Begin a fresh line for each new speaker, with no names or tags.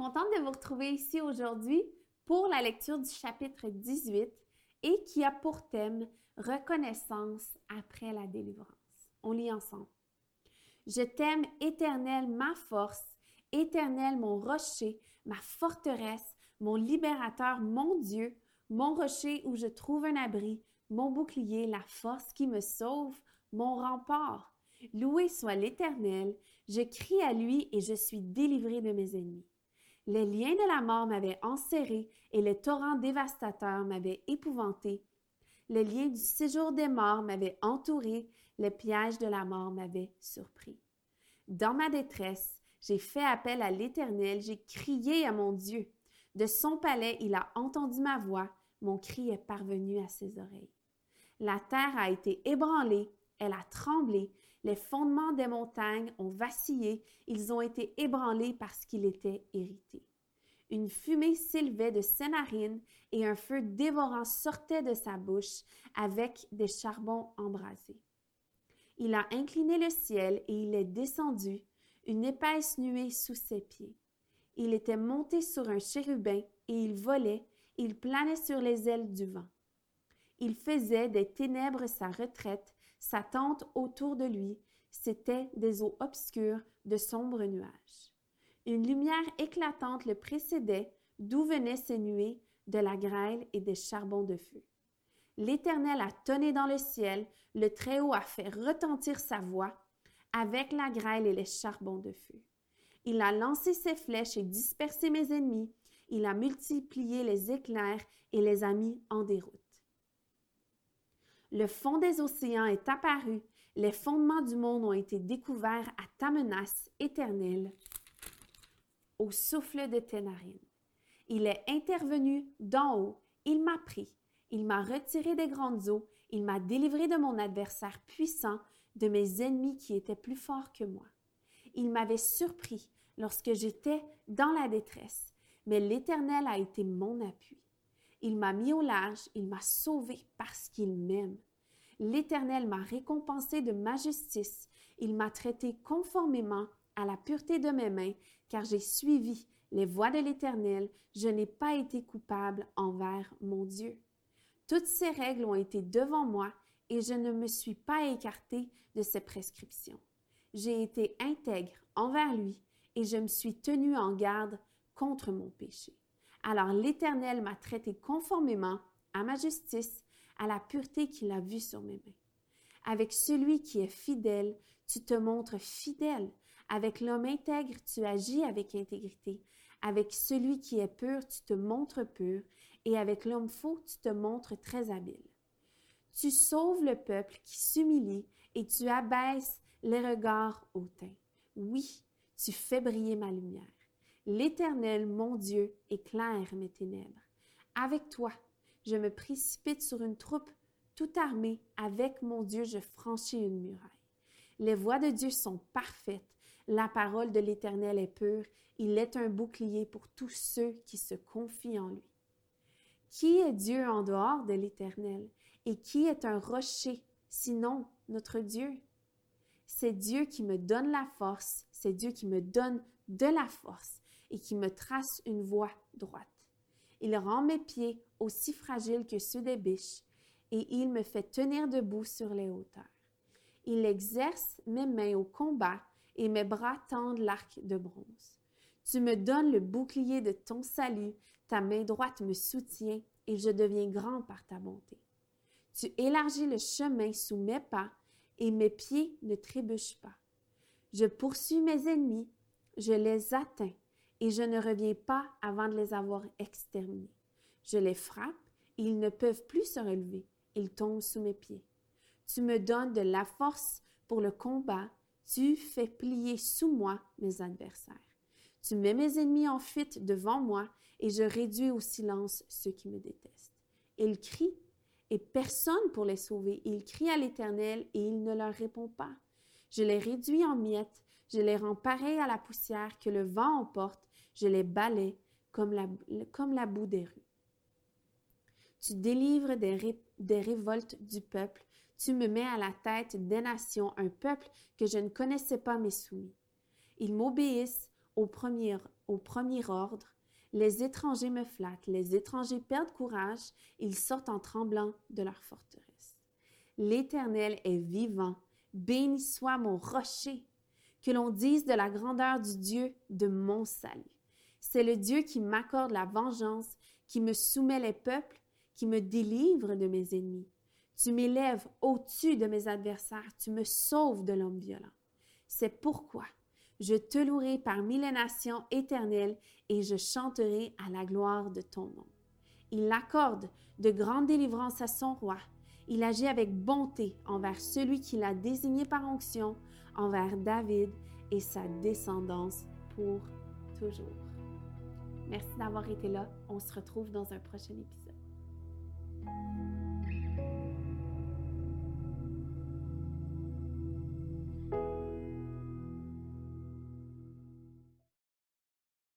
contente de vous retrouver ici aujourd'hui pour la lecture du chapitre 18 et qui a pour thème Reconnaissance après la délivrance. On lit ensemble. Je t'aime, Éternel, ma force, Éternel, mon rocher, ma forteresse, mon libérateur, mon Dieu, mon rocher où je trouve un abri, mon bouclier, la force qui me sauve, mon rempart. Loué soit l'Éternel, je crie à lui et je suis délivré de mes ennemis. Les liens de la mort m'avaient enserré et les torrents dévastateurs m'avaient épouvanté. Les liens du séjour des morts m'avaient entouré, les pièges de la mort m'avaient surpris. Dans ma détresse, j'ai fait appel à l'Éternel, j'ai crié à mon Dieu. De son palais, il a entendu ma voix, mon cri est parvenu à ses oreilles. La terre a été ébranlée, elle a tremblé, les fondements des montagnes ont vacillé, ils ont été ébranlés parce qu'il était irrité. Une fumée s'élevait de ses narines et un feu dévorant sortait de sa bouche avec des charbons embrasés. Il a incliné le ciel et il est descendu, une épaisse nuée sous ses pieds. Il était monté sur un chérubin et il volait, il planait sur les ailes du vent. Il faisait des ténèbres sa retraite, sa tente autour de lui, c'étaient des eaux obscures, de sombres nuages. Une lumière éclatante le précédait, d'où venaient ces nuées, de la grêle et des charbons de feu. L'Éternel a tonné dans le ciel, le Très-Haut a fait retentir sa voix, avec la grêle et les charbons de feu. Il a lancé ses flèches et dispersé mes ennemis, il a multiplié les éclairs et les a mis en déroute. Le fond des océans est apparu, les fondements du monde ont été découverts à ta menace éternelle, au souffle de tes narines. Il est intervenu d'en haut, il m'a pris, il m'a retiré des grandes eaux, il m'a délivré de mon adversaire puissant, de mes ennemis qui étaient plus forts que moi. Il m'avait surpris lorsque j'étais dans la détresse, mais l'Éternel a été mon appui. Il m'a mis au large, il m'a sauvé parce qu'il m'aime. L'Éternel m'a récompensé de ma justice, il m'a traité conformément à la pureté de mes mains, car j'ai suivi les voies de l'Éternel, je n'ai pas été coupable envers mon Dieu. Toutes ces règles ont été devant moi et je ne me suis pas écartée de ses prescriptions. J'ai été intègre envers lui et je me suis tenue en garde contre mon péché. Alors l'Éternel m'a traité conformément à ma justice, à la pureté qu'il a vue sur mes mains. Avec celui qui est fidèle, tu te montres fidèle. Avec l'homme intègre, tu agis avec intégrité. Avec celui qui est pur, tu te montres pur. Et avec l'homme faux, tu te montres très habile. Tu sauves le peuple qui s'humilie et tu abaisses les regards hautains. Oui, tu fais briller ma lumière. L'Éternel, mon Dieu, éclaire mes ténèbres. Avec toi, je me précipite sur une troupe tout armée. Avec mon Dieu, je franchis une muraille. Les voies de Dieu sont parfaites. La parole de l'Éternel est pure. Il est un bouclier pour tous ceux qui se confient en lui. Qui est Dieu en dehors de l'Éternel? Et qui est un rocher, sinon notre Dieu? C'est Dieu qui me donne la force, c'est Dieu qui me donne de la force et qui me trace une voie droite. Il rend mes pieds aussi fragiles que ceux des biches, et il me fait tenir debout sur les hauteurs. Il exerce mes mains au combat, et mes bras tendent l'arc de bronze. Tu me donnes le bouclier de ton salut, ta main droite me soutient, et je deviens grand par ta bonté. Tu élargis le chemin sous mes pas, et mes pieds ne trébuchent pas. Je poursuis mes ennemis, je les atteins, et je ne reviens pas avant de les avoir exterminés. Je les frappe, et ils ne peuvent plus se relever, ils tombent sous mes pieds. Tu me donnes de la force pour le combat, tu fais plier sous moi mes adversaires. Tu mets mes ennemis en fuite devant moi, et je réduis au silence ceux qui me détestent. Ils crient, et personne pour les sauver. Ils crient à l'Éternel, et il ne leur répond pas. Je les réduis en miettes, je les rends pareils à la poussière que le vent emporte, je les balais comme la, comme la boue des rues. Tu délivres des, des révoltes du peuple, tu me mets à la tête des nations, un peuple que je ne connaissais pas mes soumis. Ils m'obéissent au premier, au premier ordre, les étrangers me flattent, les étrangers perdent courage, ils sortent en tremblant de leur forteresse. L'Éternel est vivant, béni soit mon rocher, que l'on dise de la grandeur du Dieu de mon salut. C'est le Dieu qui m'accorde la vengeance, qui me soumet les peuples, qui me délivre de mes ennemis. Tu m'élèves au-dessus de mes adversaires, tu me sauves de l'homme violent. C'est pourquoi je te louerai parmi les nations éternelles et je chanterai à la gloire de ton nom. Il accorde de grandes délivrances à son roi. Il agit avec bonté envers celui qu'il a désigné par onction, envers David et sa descendance pour toujours. Merci d'avoir été là. On se retrouve dans un prochain épisode.